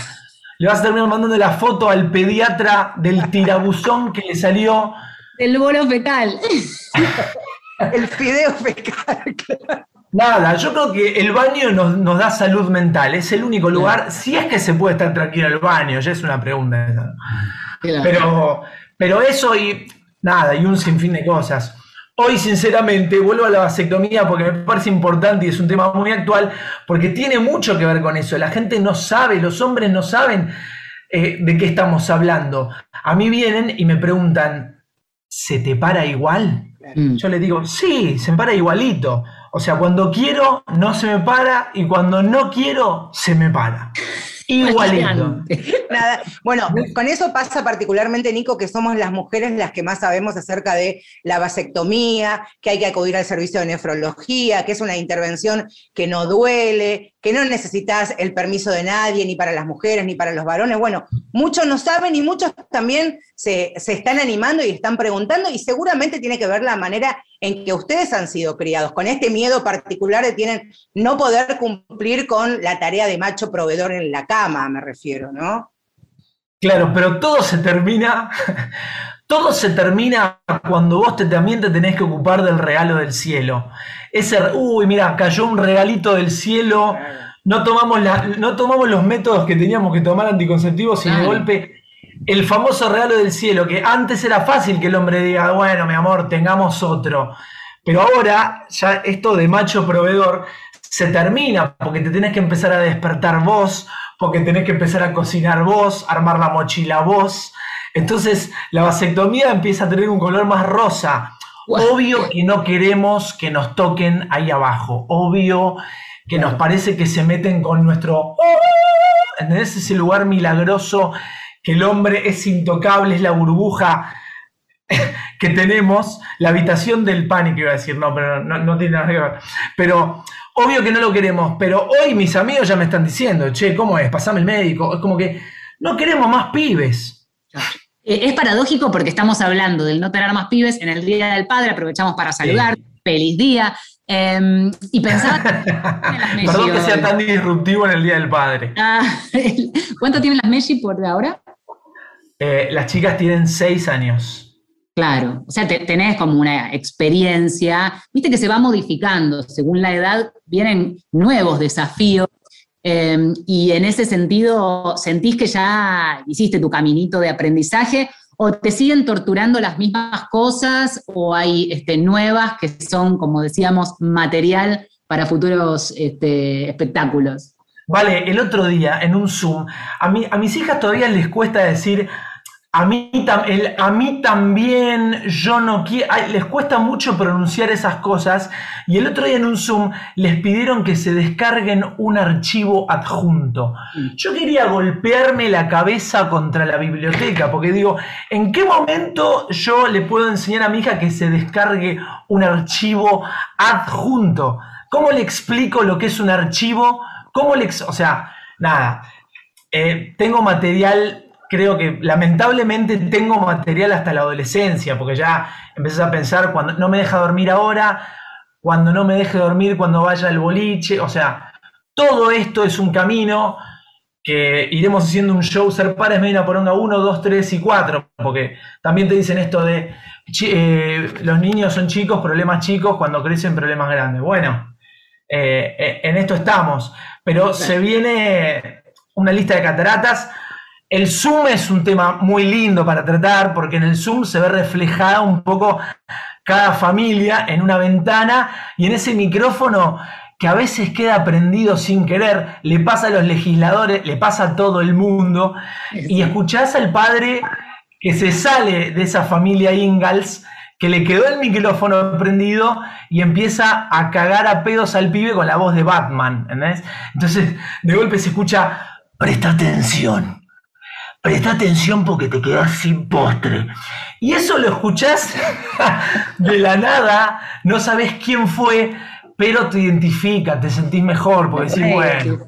Le vas a terminar mandando la foto al pediatra del tirabuzón que le salió. El bolo fecal. el fideo fecal. Nada, yo creo que el baño nos, da salud mental. Es el único lugar, si es que se puede estar tranquilo en el baño, ya es una pregunta. Pero, pero eso y nada, y un sinfín de cosas. Hoy, sinceramente, vuelvo a la vasectomía porque me parece importante y es un tema muy actual, porque tiene mucho que ver con eso. La gente no sabe, los hombres no saben eh, de qué estamos hablando. A mí vienen y me preguntan, ¿se te para igual? Mm. Yo les digo, sí, se me para igualito. O sea, cuando quiero, no se me para y cuando no quiero, se me para. Igualito. Nada. Bueno, con eso pasa particularmente, Nico, que somos las mujeres las que más sabemos acerca de la vasectomía, que hay que acudir al servicio de nefrología, que es una intervención que no duele, que no necesitas el permiso de nadie, ni para las mujeres, ni para los varones. Bueno, muchos no saben y muchos también se, están animando y están preguntando, y seguramente tiene que ver la manera en que ustedes han sido criados, con este miedo particular de tienen no poder cumplir con la tarea de macho proveedor en la cama, me refiero, ¿no? Claro, pero todo se termina, todo se termina cuando vos te, también te tenés que ocupar del regalo del cielo. Ese, uy, mira, cayó un regalito del cielo, no tomamos, la, no tomamos los métodos que teníamos que tomar anticonceptivos y de golpe el famoso regalo del cielo, que antes era fácil que el hombre diga, bueno, mi amor, tengamos otro. Pero ahora ya esto de macho proveedor se termina porque te tenés que empezar a despertar vos, porque tenés que empezar a cocinar vos, armar la mochila vos. Entonces la vasectomía empieza a tener un color más rosa. Obvio que no queremos que nos toquen ahí abajo. Obvio que nos parece que se meten con nuestro... ¿Entendés? Ese lugar milagroso que el hombre es intocable, es la burbuja que tenemos, la habitación del pánico, iba a decir, no, pero no, tiene nada que ver. Pero obvio que no lo queremos, pero hoy mis amigos ya me están diciendo, che, ¿cómo es? Pasame el médico. Es como que no queremos más pibes. Eh, es paradójico porque estamos hablando del no tener más pibes en el Día del Padre, aprovechamos para saludar, feliz día. Em, y pensaba... Perdón que sea tan disruptivo en el Día del Padre. Ah, ¿Cuánto tienen las Messi por ahora? Eh, las chicas tienen seis años. Claro, o sea, tenés como una experiencia, viste que se va modificando, según la edad vienen nuevos desafíos em, y en ese sentido sentís que ya hiciste tu caminito de aprendizaje o te siguen torturando las mismas cosas o hay este, nuevas que son, como decíamos, material para futuros este, espectáculos. Vale, el otro día en un Zoom, a, mí, a mis hijas todavía les cuesta decir, a mí, a mí también, yo no quiero, les cuesta mucho pronunciar esas cosas y el otro día en un Zoom les pidieron que se descarguen un archivo adjunto. Mm. Yo quería golpearme la cabeza contra la biblioteca porque digo, ¿en qué momento yo le puedo enseñar a mi hija que se descargue un archivo adjunto? ¿Cómo le explico lo que es un archivo? ¿Cómo le... O sea, nada, eh, tengo material creo que lamentablemente tengo material hasta la adolescencia, porque ya empezás a pensar cuando no me deja dormir ahora, cuando no me deje dormir cuando vaya al boliche, o sea, todo esto es un camino que iremos haciendo un show ser pares media poronga 1, 2, 3 y 4, porque también te dicen esto de eh, los niños son chicos, problemas chicos, cuando crecen problemas grandes. Bueno, eh, eh, en esto estamos, pero se viene una lista de cataratas. El Zoom es un tema muy lindo para tratar, porque en el Zoom se ve reflejada un poco cada familia en una ventana y en ese micrófono que a veces queda prendido sin querer, le pasa a los legisladores, le pasa a todo el mundo, y escuchás al padre que se sale de esa familia Ingalls, que le quedó el micrófono prendido y empieza a cagar a pedos al pibe con la voz de Batman. Entonces, de golpe se escucha, presta atención, presta atención porque te quedas sin postre. Y eso lo escuchás de la nada, no sabes quién fue, pero te identifica, te sentís mejor, porque decís, bueno,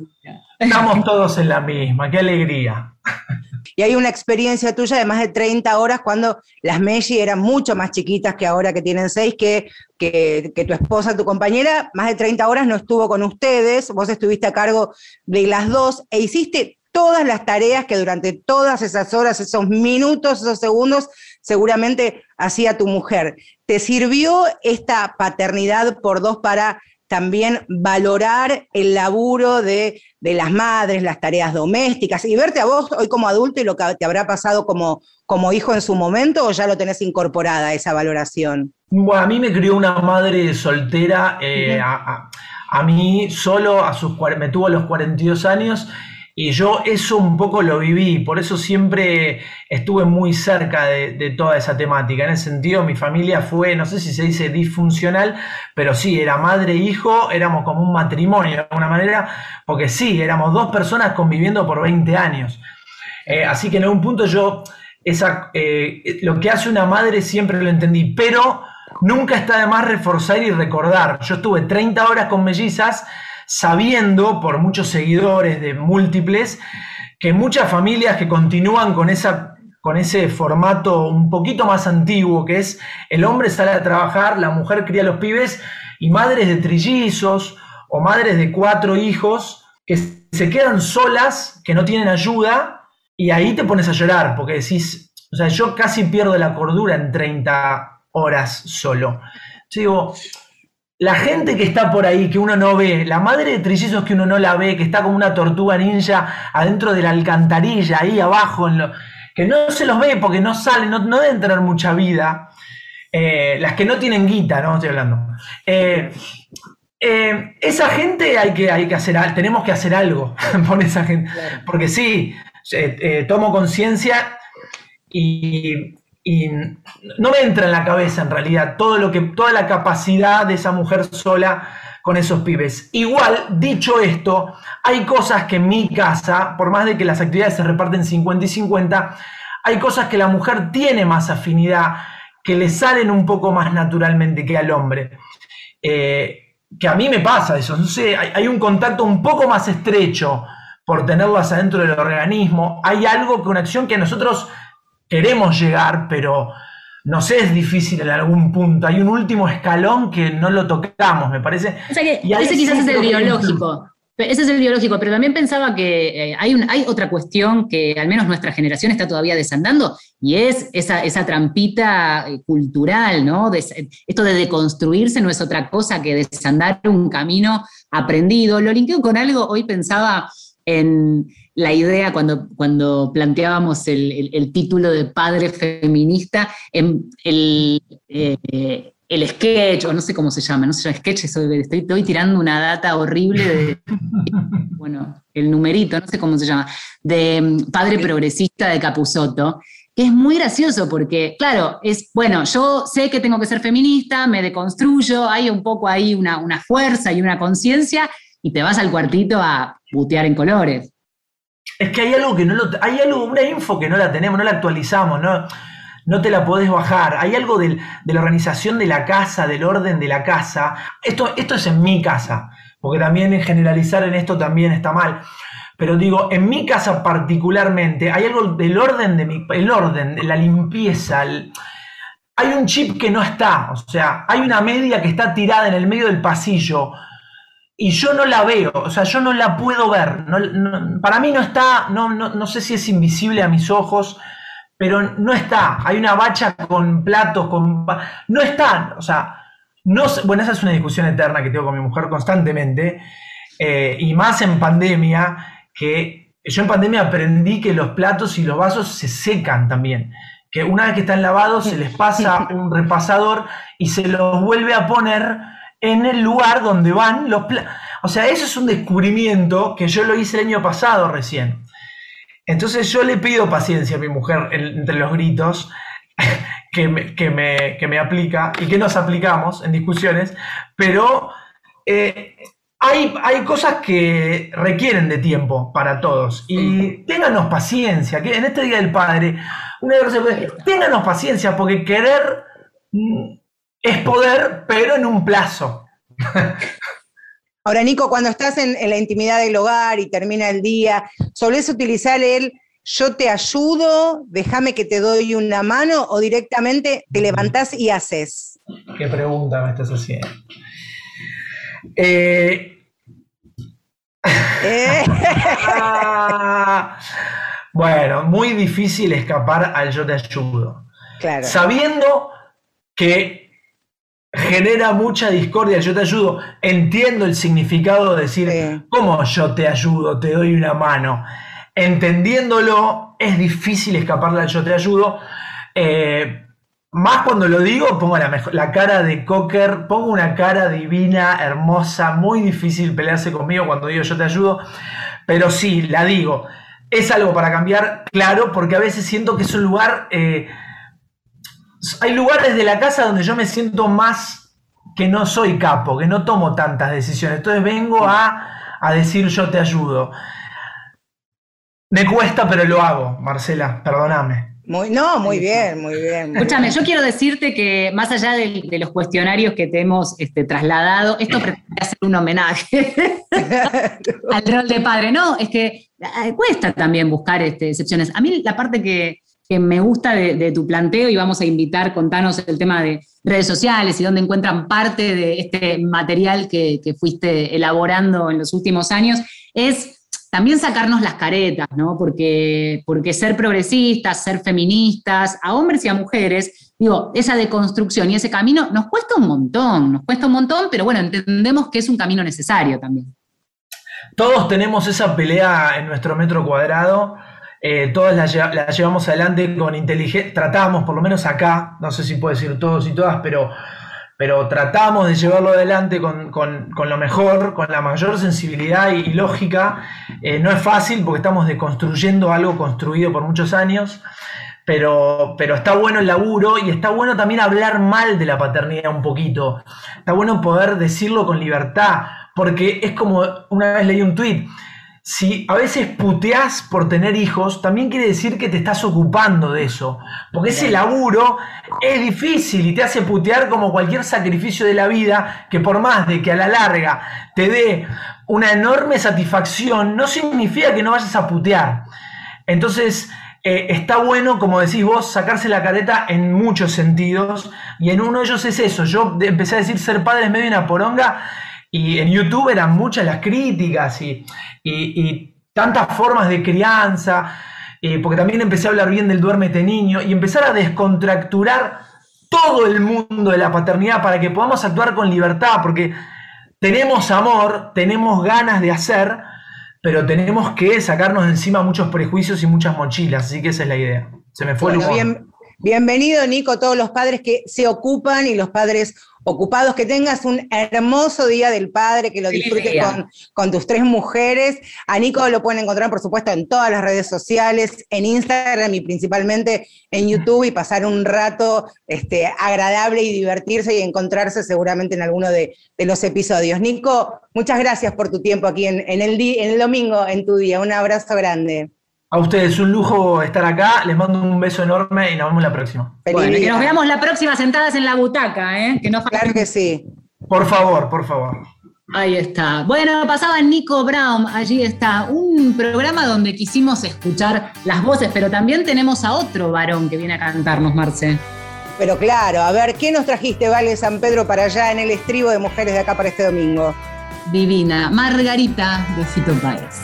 estamos todos en la misma, qué alegría. Y hay una experiencia tuya de más de 30 horas cuando las Meji eran mucho más chiquitas que ahora que tienen 6, que, que, que, tu esposa, tu compañera, más de 30 horas no estuvo con ustedes, vos estuviste a cargo de las dos e hiciste todas las tareas que durante todas esas horas, esos minutos, esos segundos, seguramente hacía tu mujer. ¿Te sirvió esta paternidad por dos para también valorar el laburo de, las madres, las tareas domésticas y verte a vos hoy como adulto y lo que te habrá pasado como, como hijo en su momento o ya lo tenés incorporada esa valoración? Bueno, a mí me crió una madre soltera, eh, a, a, mí solo a sus, me tuvo a los 42 años y yo eso un poco lo viví, por eso siempre estuve muy cerca de, toda esa temática. En ese sentido, mi familia fue, no sé si se dice disfuncional, pero sí, era madre e hijo, éramos como un matrimonio de alguna manera, porque sí, éramos dos personas conviviendo por 20 años. Eh, así que en algún punto yo, esa, eh, lo que hace una madre siempre lo entendí, pero nunca está de más reforzar y recordar. Yo estuve 30 horas con mellizas sabiendo por muchos seguidores de múltiples que muchas familias que continúan con, esa, con ese formato un poquito más antiguo, que es el hombre sale a trabajar, la mujer cría a los pibes, y madres de trillizos o madres de cuatro hijos que se quedan solas, que no tienen ayuda, y ahí te pones a llorar, porque decís, o sea, yo casi pierdo la cordura en 30 horas solo. Yo digo, la gente que está por ahí, que uno no ve, la madre de trillizos que uno no la ve, que está como una tortuga ninja adentro de la alcantarilla, ahí abajo, en lo, que no se los ve porque no salen, no, deben tener mucha vida. Eh, las que no tienen guita, ¿no? Estoy hablando. Eh, eh, esa gente hay que, hay que hacer, tenemos que hacer algo por esa gente. Porque sí, tomo conciencia y y no me entra en la cabeza en realidad todo lo que, toda la capacidad de esa mujer sola con esos pibes. Igual, dicho esto, hay cosas que en mi casa, por más de que las actividades se reparten 50 y 50, hay cosas que la mujer tiene más afinidad, que le salen un poco más naturalmente que al hombre. Eh, que a mí me pasa eso, no sé, hay, hay un contacto un poco más estrecho por tenerlas adentro del organismo, hay algo que una acción que a nosotros queremos llegar, pero no sé, es difícil en algún punto. Hay un último escalón que no lo tocamos, me parece. O sea que ese quizás es el biológico. Ese es el biológico, pero también pensaba que eh, hay, un, hay otra cuestión que al menos nuestra generación está todavía desandando, y es esa, esa trampita eh, cultural, ¿no? esto de deconstruirse no es otra cosa que desandar un camino aprendido. Lo linkeo con algo, hoy pensaba en la idea cuando, cuando planteábamos el, título de padre feminista, en el, eh, el sketch, o no sé cómo se llama, no sé llama sketch, estoy, estoy, tirando una data horrible de, bueno, el numerito, no sé cómo se llama, de mm, padre progresista de Capusotto, que es muy gracioso porque, claro, es, bueno, yo sé que tengo que ser feminista, me deconstruyo, hay un poco ahí una, una fuerza y una conciencia, y te vas al cuartito a putear en colores. Es que hay algo que no lo, hay algo, una info que no la tenemos, no la actualizamos, no, no te la podés bajar. Hay algo de la organización de la casa, del orden de la casa. Esto, esto es en mi casa. porque también en generalizar en esto también está mal. Pero digo, en mi casa particularmente, hay algo del orden de mi, el orden, la limpieza, hay un chip que no está, o sea, hay una media que está tirada en el medio del pasillo y yo no la veo, o sea, yo no la puedo ver. para mí no está, no, no, sé si es invisible a mis ojos, pero no está. Hay una bacha con platos, con... No está, o sea, no bueno, esa es una discusión eterna que tengo con mi mujer constantemente, eh, y más en pandemia, que yo en pandemia aprendí que los platos y los vasos se secan también. Que una vez que están lavados se les pasa un repasador y se los vuelve a poner en el lugar donde van los. O sea, eso es un descubrimiento que yo lo hice el año pasado recién. Entonces yo le pido paciencia a mi mujer entre los gritos que me, que me, que me aplica y que nos aplicamos en discusiones, pero eh, hay, hay, cosas que requieren de tiempo para todos. Y ténganos paciencia, que en este Día del Padre, una cosa, ténganos paciencia, porque querer mm, es poder, pero en un plazo. Ahora, Nico, cuando estás en, la intimidad del hogar y termina el día, ¿solés utilizar el yo te ayudo, déjame que te doy una mano o directamente te levantás y haces? ¿Qué pregunta me estás haciendo? Eh, eh. bueno, muy difícil escapar al yo te ayudo. Claro. Sabiendo que genera mucha discordia, yo te ayudo, entiendo el significado de decir, ¿cómo yo te ayudo? Te doy una mano. Entendiéndolo, es difícil escaparle al yo te ayudo. Eh, más cuando lo digo, pongo la, la, cara de Cocker, pongo una cara divina, hermosa, muy difícil pelearse conmigo cuando digo yo te ayudo, pero sí, la digo. Es algo para cambiar, claro, porque a veces siento que es un lugar... Eh, hay lugares de la casa donde yo me siento más que no soy capo, que no tomo tantas decisiones. Entonces vengo a, a decir yo te ayudo. Me cuesta, pero lo hago, Marcela, perdóname no, muy bien, muy bien. Escúchame, yo quiero decirte que más allá de, los cuestionarios que te hemos este, trasladado, esto pretende ser un homenaje al rol de padre. No, es que eh, cuesta también buscar este, excepciones. A mí la parte que, me gusta de, tu planteo, y vamos a invitar, contanos el tema de redes sociales y dónde encuentran parte de este material que, que fuiste elaborando en los últimos años, es también sacarnos las caretas, ¿no? Porque, porque ser progresistas, ser feministas, a hombres y a mujeres, digo, esa deconstrucción y ese camino nos cuesta un montón, nos cuesta un montón, pero bueno, entendemos que es un camino necesario también. Todos tenemos esa pelea en nuestro metro cuadrado. Eh, todas la, llevamos adelante con inteligencia, tratamos, por lo menos acá, no sé si puedo decir todos y todas, pero pero tratamos de llevarlo adelante con, lo mejor, con la mayor sensibilidad y, lógica. Eh, no es fácil porque estamos deconstruyendo algo construido por muchos años, pero, pero está bueno el laburo y está bueno también hablar mal de la paternidad un poquito. Está bueno poder decirlo con libertad, porque es como una vez leí un tuit si a veces puteás por tener hijos, también quiere decir que te estás ocupando de eso. Porque ese laburo es difícil y te hace putear como cualquier sacrificio de la vida, que por más de que a la larga te dé una enorme satisfacción, no significa que no vayas a putear. Entonces, eh, está bueno, como decís vos, sacarse la careta en muchos sentidos. Y en uno de ellos es eso. Yo empecé a decir ser padre es medio una poronga y en YouTube eran muchas las críticas y, tantas formas de crianza, eh, porque también empecé a hablar bien del duérmete niño y empezar a descontracturar todo el mundo de la paternidad para que podamos actuar con libertad, porque tenemos amor, tenemos ganas de hacer, pero tenemos que sacarnos de encima muchos prejuicios y muchas mochilas, así que esa es la idea. Se me fue el humor. bienvenido, Nico, todos los padres que se ocupan y los padres ocupados, que tengas un hermoso día del padre, que lo disfrutes con, tus tres mujeres. A Nico lo pueden encontrar, por supuesto, en todas las redes sociales, en Instagram y principalmente en YouTube y pasar un rato este, agradable y divertirse y encontrarse seguramente en alguno de, los episodios. Nico, muchas gracias por tu tiempo aquí en, el, en el domingo, en tu día. Un abrazo grande. A ustedes, un lujo estar acá. Les mando un beso enorme y nos vemos la próxima. Bueno, que nos veamos la próxima sentadas en la butaca, ¿eh? Que no claro que sí. Por favor, por favor. Ahí está. Bueno, pasaba Nico Brown, allí está. Un programa donde quisimos escuchar las voces, pero también tenemos a otro varón que viene a cantarnos, Marce. Pero claro, a ver, ¿qué nos trajiste, Vale San Pedro, para allá en el estribo de Mujeres de acá para este domingo? Divina, Margarita de Fito Páez.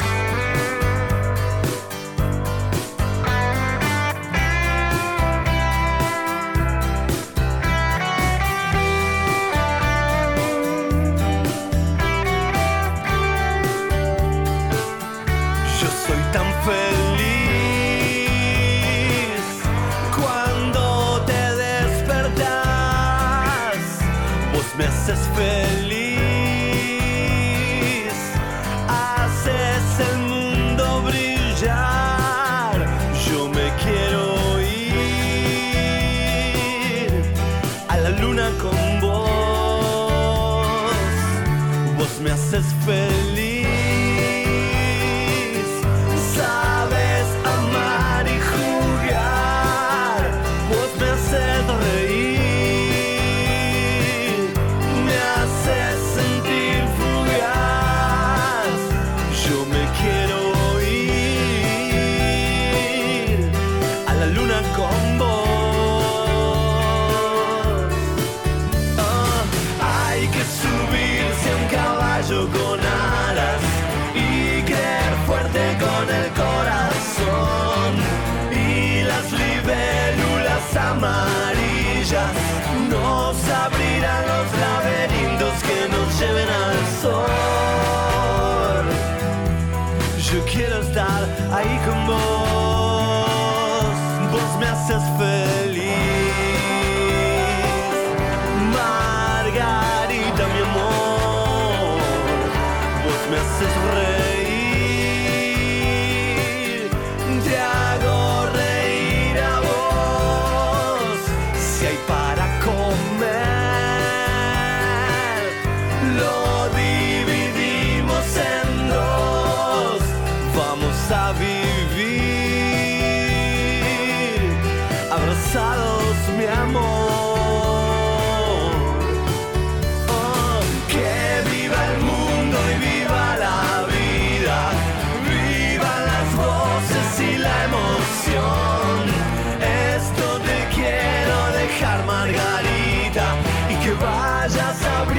open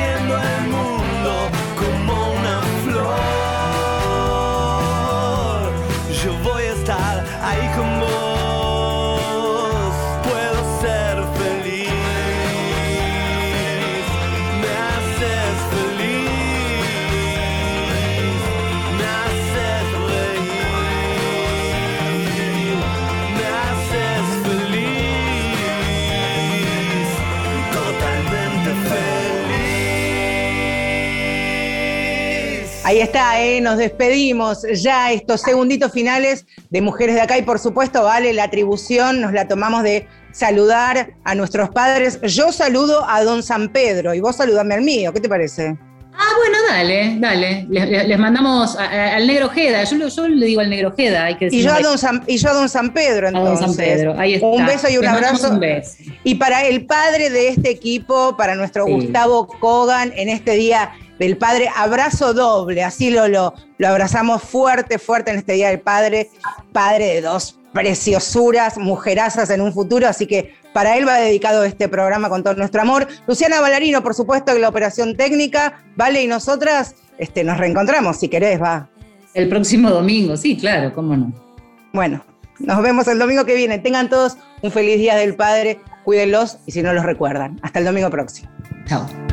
cayendo el mundo. Ahí está, ¿eh? nos despedimos ya estos segunditos finales de Mujeres de Acá y por supuesto, vale, la atribución nos la tomamos de saludar a nuestros padres. Yo saludo a don San Pedro y vos saludame al mío, ¿qué te parece? Ah, bueno, dale, dale. Les, mandamos al negro Jeda. Yo, le digo al negro Jeda, hay que y yo, a don San, y yo a don San Pedro, entonces. A don San Pedro, ahí está. Un beso y un abrazo. Un beso. Y para el padre de este equipo, para nuestro Gustavo Kogan, en este día del Padre, abrazo doble, así lo, lo, lo abrazamos fuerte, fuerte en este Día del Padre, padre de dos preciosuras, mujerazas en un futuro, así que para él va dedicado este programa con todo nuestro amor. Luciana Ballarino, por supuesto, en la operación técnica, Vale, y nosotras este, nos reencontramos, si querés, va. El próximo domingo, sí, claro, cómo no. Bueno, nos vemos el domingo que viene. Tengan todos un feliz Día del Padre, cuídenlos y si no los recuerdan. Hasta el domingo próximo. Chao.